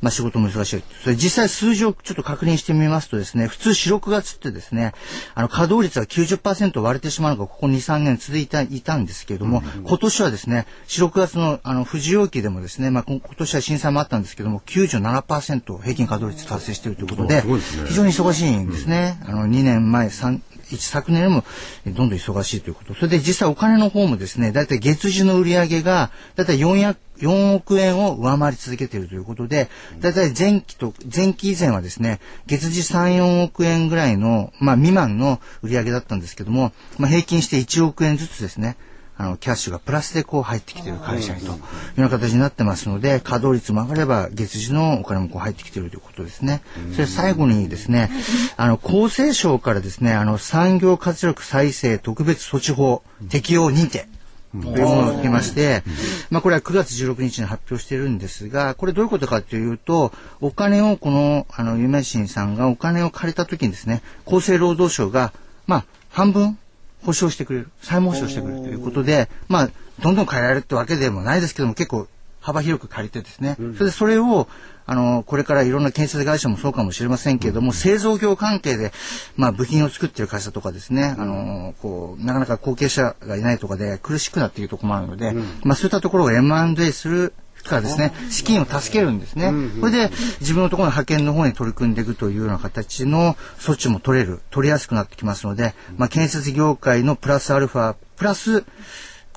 まあ仕事も難しい。それ実際数字をちょっと確認してみますとですね、普通4、6月ってですね、あの稼働率が90%割れてしまうのがここ2、3年続いた、いたんですけれども、今年はですね、4、6月のあの富士容器でもですね、まあこ今年は震災もあったんですけども、97%平均稼働率達成しているということで、非常に忙しいんですね。あの2年前、3、一昨年もえどんどん忙しいということ。それで実際お金の方もですね、だいたい月次の売り上げが、だいたい400 4億円を上回り続けているということで、だいたい前期と、前期以前はですね、月次3、4億円ぐらいの、まあ未満の売り上げだったんですけども、まあ平均して1億円ずつですね、あの、キャッシュがプラスでこう入ってきている会社にというような形になってますので、稼働率も上がれば月次のお金もこう入ってきているということですね。それ最後にですね、あの、厚生省からですね、あの、産業活力再生特別措置法適用認定。というものを受けまして、まあこれは9月16日に発表しているんですが、これどういうことかというと、お金をこの、あの、夢新さんがお金を借りた時にですね、厚生労働省が、まあ半分保証してくれる、債務保証してくれるということで、まあ、どんどん借りられるってわけでもないですけども、結構幅広く借りてですね、それでそれを、あの、これからいろんな建設会社もそうかもしれませんけれども、製造業関係で、まあ、部品を作っている会社とかですね、あの、こう、なかなか後継者がいないとかで苦しくなっているところもあるので、まあ、そういったところが M&A するからですね、資金を助けるんですね。これで自分のところの派遣の方に取り組んでいくというような形の措置も取れる、取りやすくなってきますので、まあ、建設業界のプラスアルファ、プラス、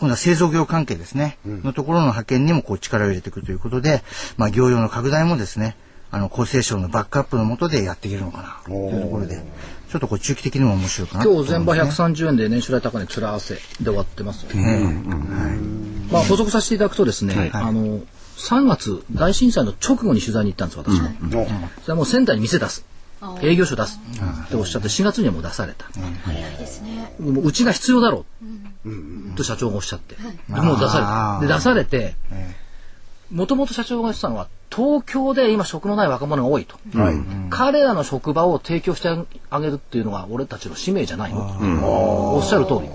今度は製造業関係ですね、のところの派遣にもこう力を入れていくということで、まあ、業用の拡大もですね、あの、厚生省のバックアップのもとでやっていけるのかな、というところで、ちょっとこう中期的にも面白いかなと思今日全場いますね130円で年収来高値面合わせで終わってますよね。まあ補足させていただくとですね、あの3月大震災の直後に取材に行ったんです私も。それはもう仙台に店出す。営業所出すっておっしゃって4月にはもう出された。もううちが必要だろう。と社長がおっしゃって、でもう出された。で出されて、もともと社長が言ってたのは東京で今職のない若者が多いと、彼らの職場を提供してあげるっていうのが俺たちの使命じゃないの。と、おっしゃる通り、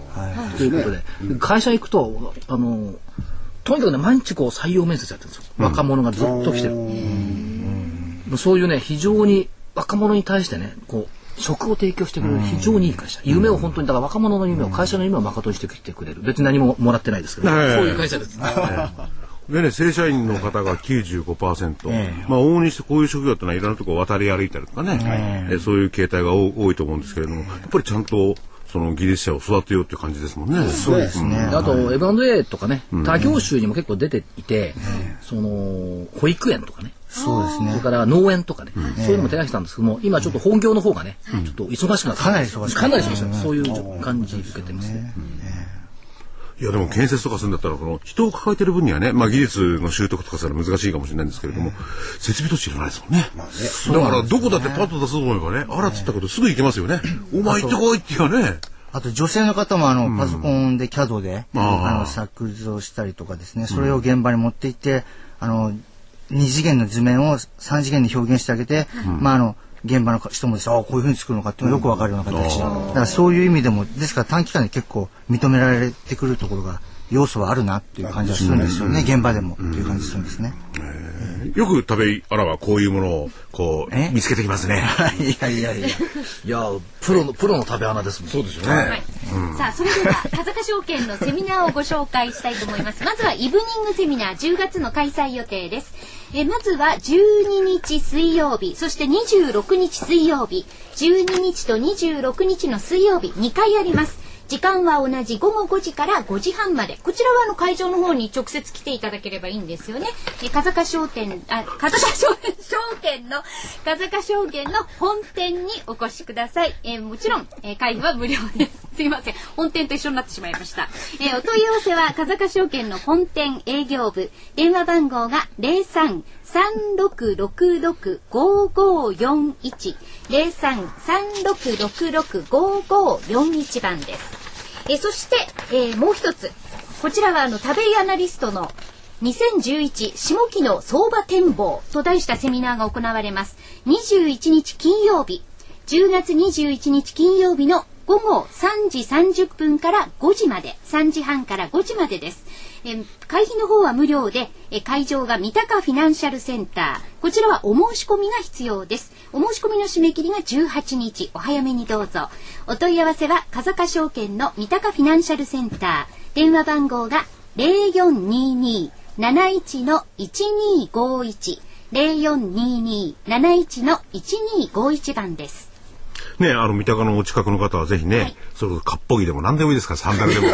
ということで会社行くとあのとにかくね毎日こう採用面接やってるんですよ、若者がずっと来てる、そういうね非常に若者に対してねこう職を提供してくれる非常にいい会社。夢を本当に、だから若者の夢を、会社の夢を誠にしてきてくれる。別に何ももらってないですけど、ええ。そういう会社です。でね、正社員の方が95%、まあ、往々にしてこういう職業ってのはいろんなところ渡り歩いたりとかね、えーそういう形態が多多いと思うんですけれども、やっぱりちゃんとその技術者を育てようっていう感じですもんね。そうですね。であと、M&A とかね、他業種にも結構出ていて、その、保育園とかね、そうですね。それから農園とかね、そういうのも手がけたんですけども、今ちょっと本業の方がね、ちょっと忙しくなってかなり忙しくかなり忙しくなってそういう感じ受けてますね。いやでも建設とかするんだったら、この人を抱えてる分にはね、まあ技術の習得とかするのは難しいかもしれないんですけれども、設備土地いらないですもんね。だからどこだってパッと出そうと思えばね、あらっつったことすぐ行けますよね。お前行ってこいって言うね。あと女性の方もあの、パソコンで CAD で、あの、作図をしたりとかですね、それを現場に持って行って、あの、二次元の図面を三次元に表現してあげて、まああの、現場の人もですねああ、こういうふうに作るのかっていうのがよくわかるような形。だからそういう意味でも、ですから短期間で結構認められてくるところが、要素はあるなっていう感じはするんですよね、現場でもっていう感じするんですね。よく食べあらはこういうものをこえ？う見つけてきますね。いやいやいや。いや、プロの、プロの食べ穴ですもん。そうですよね。はいさあそれでは風賀証券のセミナーをご紹介したいと思いますまずはイブニングセミナー10月の開催予定ですえまずは12日水曜日そして26日水曜日。12日と26日の水曜日2回あります。時間は同じ午後5時から5時半まで。こちらはあの会場の方に直接来ていただければいいんですよね。え風賀商店、あ、風賀商店、証券の、風賀証券の本店にお越しください。えーもちろん、えー会費は無料です。すいません。本店と一緒になってしまいました。えーお問い合わせは、風賀証券の本店営業部。電話番号が03-3666-5541。03-3666-5541番です。えそして、えーもう一つ。こちらはあの、食べアナリストの2011下期の相場展望と題したセミナーが行われます。21日金曜日、10月21日金曜日の午後3時30分から5時まで、3時半から5時までです。え会費の方は無料で、え会場が三鷹フィナンシャルセンター。こちらはお申し込みが必要です。お申し込みの締め切りが18日。お早めにどうぞ。お問い合わせは、風賀証券の三鷹フィナンシャルセンター。電話番号が0422-71の1251。0422-71の1251番です。ね、あの、三鷹のお近くの方はぜひね、はいそれこそ、かっぽぎでも何でもいいですから、サンダルでも、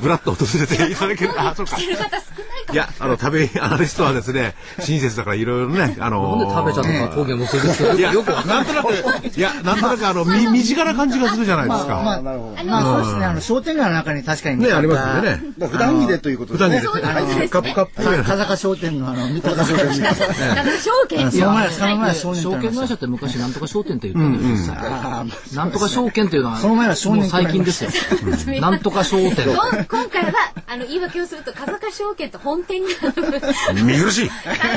ぶらっと訪れていただける。あ、そうか。来てる方少ないかいや、あの、食べアナリストはですね、親切だからいろいろね、あのなんで食べちゃったか陶芸のせいですいや、よくなんとなく、いや、なんとなくあの、み、身近な感じがするじゃないですか。まあ、なるほど。まあそうですね、あの、商店街の中に確かにね、ありますんでね。普段着でということですね。普段着で、あのカップカップ。か風賀商店のあの、三鷹商店の。風賀証券その前は、その前は商店証券会社って昔なんとか商店って言ってたんですよ、なんとか証券っていうのは、その前は少年もう最近ですよ。なんとか商店。こん今回は、あの、言い訳をすると、風賀証券と本店が、見苦しい。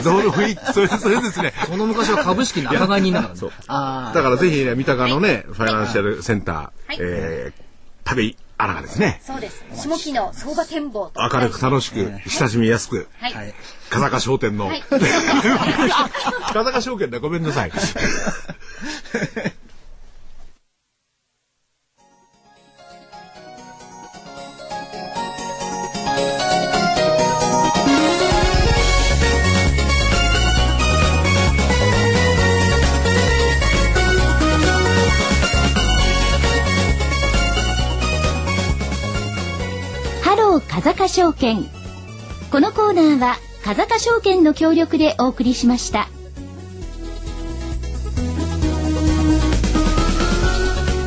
どうの雰囲気、それ、それですね。その昔は株式仲買人だからね。あだからぜひね、三鷹のね、ファイナンシャルセンター、はいえー、食べアナがですね、そうです。下期の相場展望と。明るく楽しく、親しみやすく、はい。風賀商店の、はい 風賀証券だ、ごめんなさい。風賀証券このコーナーは風賀証券の協力でお送りしました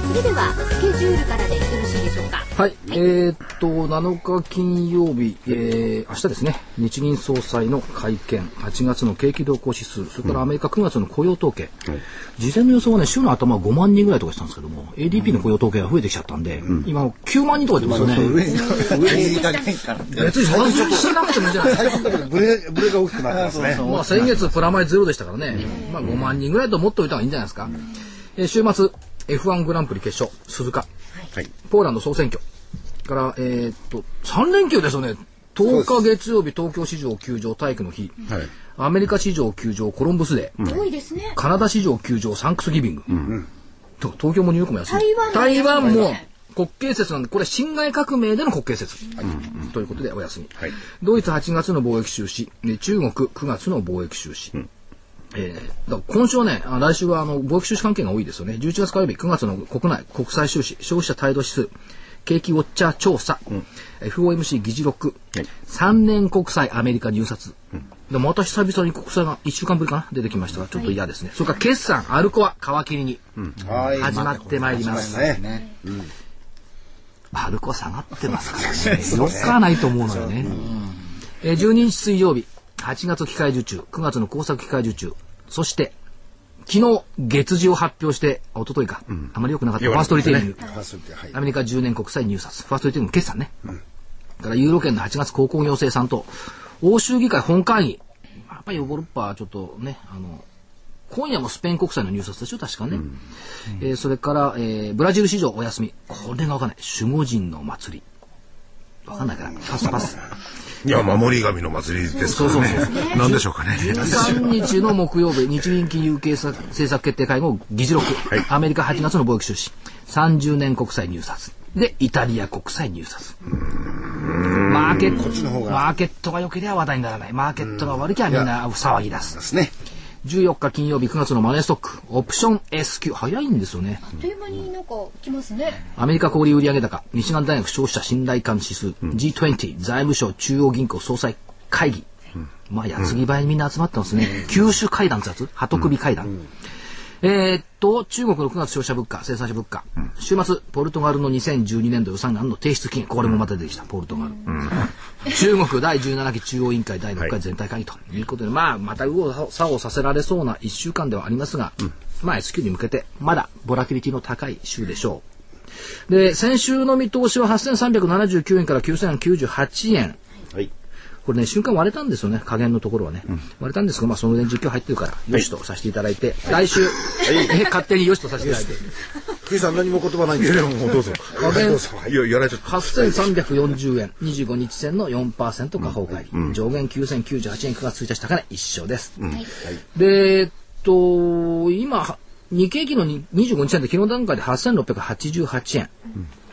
それでは、スケジュールからです。はい。えーっと、7日金曜日、えー、明日ですね、日銀総裁の会見、8月の景気動向指数、それからアメリカ9月の雇用統計、事前の予想はね、週の頭は5万人ぐらいとかしたんですけども、ADP の雇用統計が増えてきちゃったんで、今9万人とか言ってますよね。上に、上に いい加減から。別になくてもいいんじゃないですか。最近だけどブレ、ブレが大きくなってますね。まあ先月プラマイゼロでしたからね、まあ5万人ぐらいと思っておいた方がいいんじゃないですか。えー週末、F1 グランプリ決勝、鈴鹿、はい。ポーランド総選挙から、えーっと、3連休ですよね。10日月曜日、東京市場休場、体育の日。はい。アメリカ市場休場、コロンブスデー。多いですね。カナダ市場休場、サンクスギビング。と東京もニューヨークも安い。台湾も国慶節なんで、これ辛亥革命での国慶節。ということでお休み。はいドイツ8月の貿易収支、で中国9月の貿易収支。えーだ今週はね、あ来週はあの貿易収支関係が多いですよね。11月火曜日、9月の国内国際収支、消費者態度指数、景気ウォッチャー調査、FOMC 議事録、はい3年国債アメリカ入札。でまた久々に国債が1週間ぶりかな出てきましたが、ちょっと嫌ですね。それから決算、アルコア、皮切りに。はい始まってまいります。アルコア下がってますからね。よくはないと思うのよね。えー12日水曜日、8月機械受注、9月の工作機械受注、そして、昨日、月次を発表して、あ一昨日か、あまり良くなかったファーストリテイリング。はいアメリカ10年国債入札、ファーストリテイリング決算ね。だからユーロ圏の8月鉱工業生産と、欧州議会本会議、やっぱりヨーロッパはちょっとね、あの、今夜もスペイン国債の入札でしょ、確かね。えーそれから、えーブラジル市場お休み。これがわかんない。守護神の祭り。わかんないから、パスパス。いや、守り神の祭りですからね。なんでしょうかね。13日の木曜日、日銀金融政策決定会合議事録、アメリカ8月の貿易収支、30年国債入札、で、イタリア国債入札。マーケット、マーケットが良ければ話題にならない。マーケットが悪きゃみんな騒ぎ出。ですすね。14日金曜日9月のマネーストック、オプション S q 早いんですよね。あっという間になんか来ますね。アメリカ小売売上高、ミシガン大学消費者信頼感指数、G20、財務省中央銀行総裁会議。まあ、矢継ぎ早にみんな集まってますね。九州会談ってやつ鳩首会談。えーっと、中国の9月消費者物価、生産者物価。週末、ポルトガルの2012年度予算案の提出期限。これもまた出てきた、ポルトガル。中国第17期中央委員会第6回全体会議ということで、まあ、また右往左往させられそうな1週間ではありますが、まあ、S q に向けて、まだボラティリティの高い週でしょう。で、先週の見通しは8379円から9098円。はい。これね、瞬間割れたんですよね、加減のところはね。割れたんですが、まあ、その辺実況入ってるから、よしとさせていただいて、来週、え 勝手によしとさせていただいて、クイさん何も言葉ないんですか？もうどうぞ。加減い。や、やられちゃった。8340円、25日線の4%下方返り、上限9098円、9月1日高値一緒です。で、えっと、今、日経平均のに25日線で昨日段階で8688円、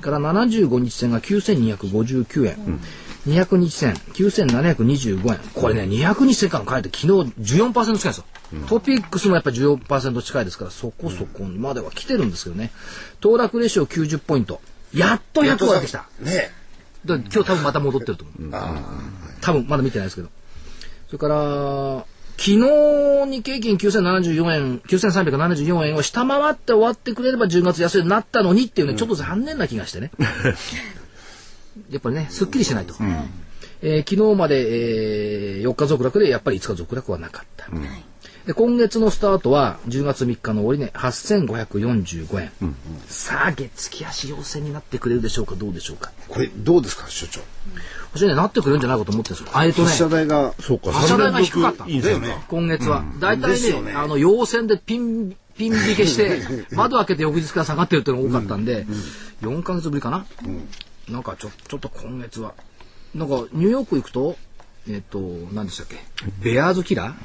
から75日線が9259円、200日線9725円。これね、200日線からの買いって昨日14%近いんですよ。トピックスもやっぱ14%近いですから、そこそこまでは来てるんですけどね。騰落レシオ90ポイント。やっと100超えてきた。ね今日多分また戻ってると思う。多分まだ見てないですけど。それから、昨日日経平均9074円、9374円を下回って終わってくれれば10月安いになったのにっていうね、ちょっと残念な気がしてね。やっぱりね、すっきりしないと。えー昨日まで、えー4日続落でやっぱり5日続落はなかった。で今月のスタートは10月3日の終値8545円、さあ月月足要請になってくれるでしょうか？どうでしょうか？これどうですか所長？私ねなってくれるんじゃないかと思ってるんですよ。あえとね。発射台がそうか、発射台が低かったいいんですよね。今月は、大体ねね。あの陽線でピンピン引けして 窓開けて翌日から下がってるっていうのが多かったんで、4か月ぶりかな、なんかちょちょっと今月は。なんかニューヨーク行くとえっ、と何でしたっけ？ベアーズキラ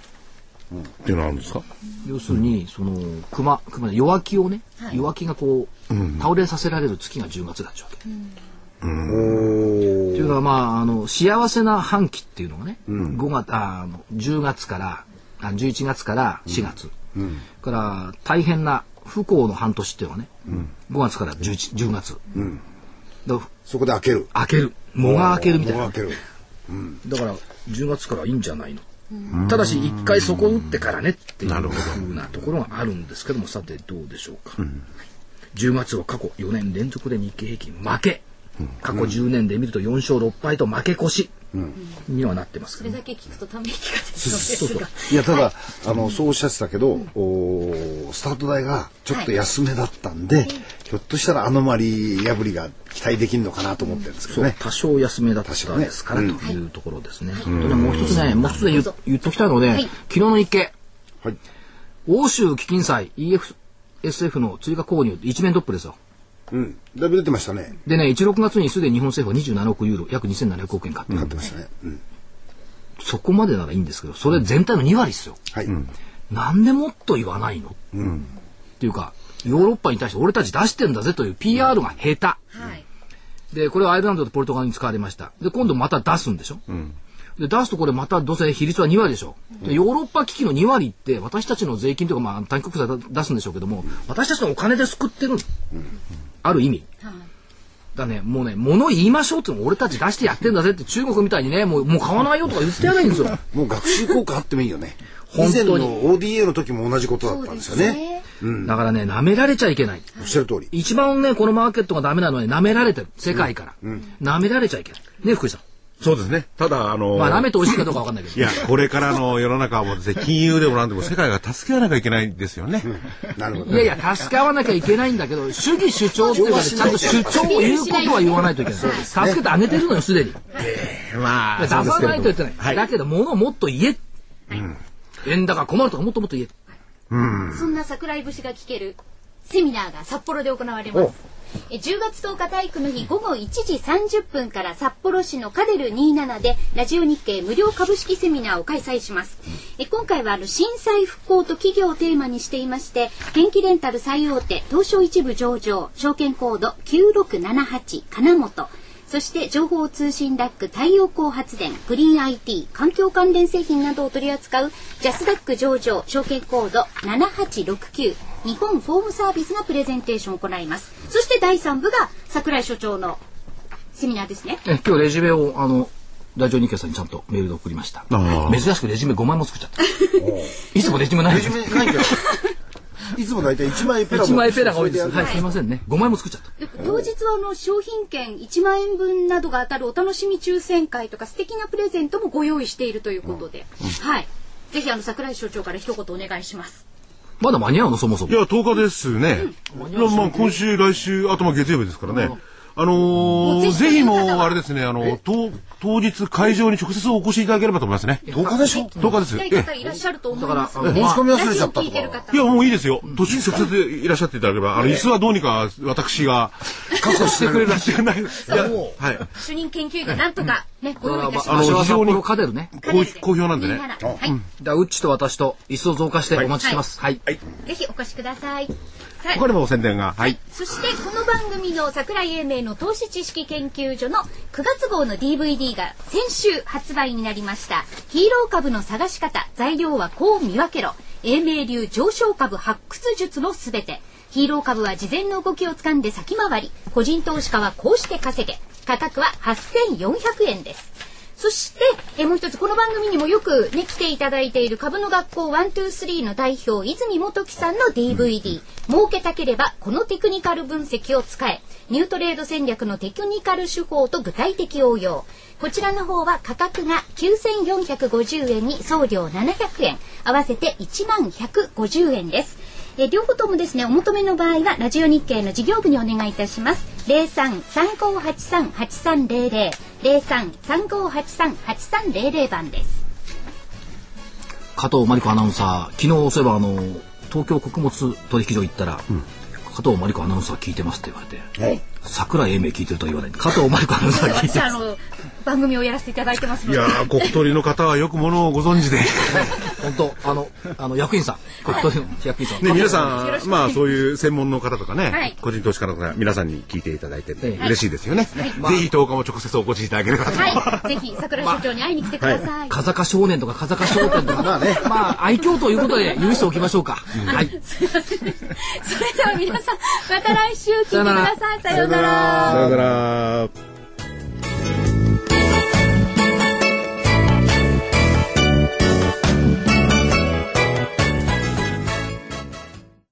ー？っていうのはあるんですか？要するに、その熊熊弱気をね、弱気がこう、倒れさせられる月が10月だっちゃうわけ。っていうのはまああの幸せな半期っていうのがね、5月ああの10月からあ11月から4月、から大変な不幸の半年っていうのはね、5月から 11, 10月、だかそこで開ける。ら開ける。藻が開けるみたいな。もう開ける。だから10月からいいんじゃないの、ただし一回そこ打ってからねっていうふうなところがあるんですけどもさてどうでしょうか、10月は過去4年連続で日経平均負け。過去10年で見ると4勝6敗と負け越しにはなってますそけどね、れだけ聞くとため息が出るのですが。いや、ただ、あの、そうおっしゃってたけど、おースタート台がちょっと安めだったんで、ひょっとしたらアノマリ破りが期待できるのかなと思ってるんですけどね。多少安めだったですからというところですね。とねもう一つね、もう一つ言う言っときたいので、はい。昨日の日経、はい。欧州基金債 EFSF の追加購入一面トップですよ。うん。だいぶ出てましたね。でね、1、6月にすでに日本政府は27億ユーロ、約2700億円買ってる買ってましたね。うん。そこまでならいいんですけど、それ全体の2割ですよ。はい。なんでもっと言わないの、っていうか、ヨーロッパに対して俺たち出してんだぜという PR が下手。はい。で、これはアイルランドとポルトガルに使われました。で、今度また出すんでしょ、で、出すとこれまたどうせ比率は2割でしょ、でヨーロッパ危機の2割って私たちの税金とかまあ単国債出すんでしょうけども、私たちのお金で救ってるのある意味。だね、もうね、物言いましょうって俺たち出してやってんだぜって中国みたいにね、もうもう買わないよとか言ってやればいいんですよ。もう学習効果あってもいいよね。以本当に前の ODA の時も同じことだったんですよね。だからね、舐められちゃいけない。おっしゃる通り。一番ね、このマーケットがダメなのはね、舐められてる。世界から。舐められちゃいけない。ね、福井さん。そうですね。ただ、あのまあ、舐めて美味しいかどうかわかんないけど。いや、これからの世の中はもうですね、金融でもなんでも世界が助け合わなきゃいけないんですよね。なるほど。いやいや、助け合わなきゃいけないんだけど、主義主張っていうかね、ちゃんと主張を言うことは言わないといけない。助けてあげてるのよ、すでに。ま出さないと言ってない。はいだけど、物をもっと言え。円高困るとかもっともっと言え。そんな桜井節が聞けるセミナーが札幌で行われます。え10月10日体育の日午後1時30分から札幌市のカデル27でラジオ日経無料株式セミナーを開催します。え今回はあの震災復興と企業をテーマにしていまして、元気レンタル最大手東証一部上場証券コード9678金本そして情報通信ダック太陽光発電、グリーン IT、環境関連製品などを取り扱うジャスダック上場証券コード7869日本フォームサービスがプレゼンテーションを行います。そして第3部が桜井所長のセミナーですね。え今日レジュメを、あの、ラジオ日経さんにちゃんとメールで送りました。あ珍しくレジュメ5枚も作っちゃった。いつもレジュメないレですジュメない つも大体1枚ペラ1枚ペラが多いです。はい、すいませんね。5枚も作っちゃった。で当日はあの商品券1万円分などが当たるお楽しみ抽選会とか素敵なプレゼントもご用意しているということで、はい。ぜひあの桜井所長から一言お願いします。まだ間に合うのそもそもい。や、10日ですね。まあ、今週、来週、頭月曜日ですからね。あのー、ぜひもう、あれですね、あの、当、当日会場に直接お越しいただければと思いますね。10日でしょ10日です？いらっしゃると思いますだからので、申し込み忘れちゃったいや、もういいですよ。途中に直接いらっしゃっていただければ、あの、椅子はどうにか私が、確保してくれるらしい。いや、はい。主任研究員がなんとかね、ご用意いたしあます。の、場所は札非常に幌カデルね。好好評なんでね。27はい。じゃあ、うっちと私と椅子を増加してお待ちしてます。はい。ぜひお越しください。さあ他にも宣伝が。はい。そしてこの番組の桜井英明の投資知識研究所の9月号の DVD が先週発売になりました。ヒーロー株の探し方材料はこう見分けろ。英明流上昇株発掘術のすべて。ヒーロー株は事前の動きをつかんで先回り。個人投資家はこうして稼げ。価格は8400円ですそして、えーもう一つ、この番組にもよくね、来ていただいている株の学校123の代表、泉元樹さんの DVD、儲けたければ、このテクニカル分析を使え、ニュートレード戦略のテクニカル手法と具体的応用。こちらの方は価格が9450円に送料700円、合わせて1万150円です。えー両方ともですね、お求めの場合は、ラジオ日経の事業部にお願いいたします。03-3583-8300、03-3583-8300番です。加藤真理子アナウンサー、昨日そういえばあの、東京穀物取引所行ったら、加藤真理子アナウンサー聞いてますって言われて、桜井英明聞いてるとは言わない。加藤真理子アナウンサー聞いてます。私あの番組をやらせていただいてますのでいやー、国取りの方はよくものをご存知で。本当あの、あの、役員さん、国取りの役員さん。ね、皆さん、まあそういう専門の方とかね、はい個人投資家の方、皆さんに聞いていただいて、ええ嬉しいですよね。ぜひ10日も直接お越しいただければと。はい、ぜひ桜井所長に会いに来てください。風賀少年とか風賀商店とか、まあねまあ、愛嬌ということで許しておきましょうか。はい。それでは皆さん、また来週聞いてください。さようなら。さようなら。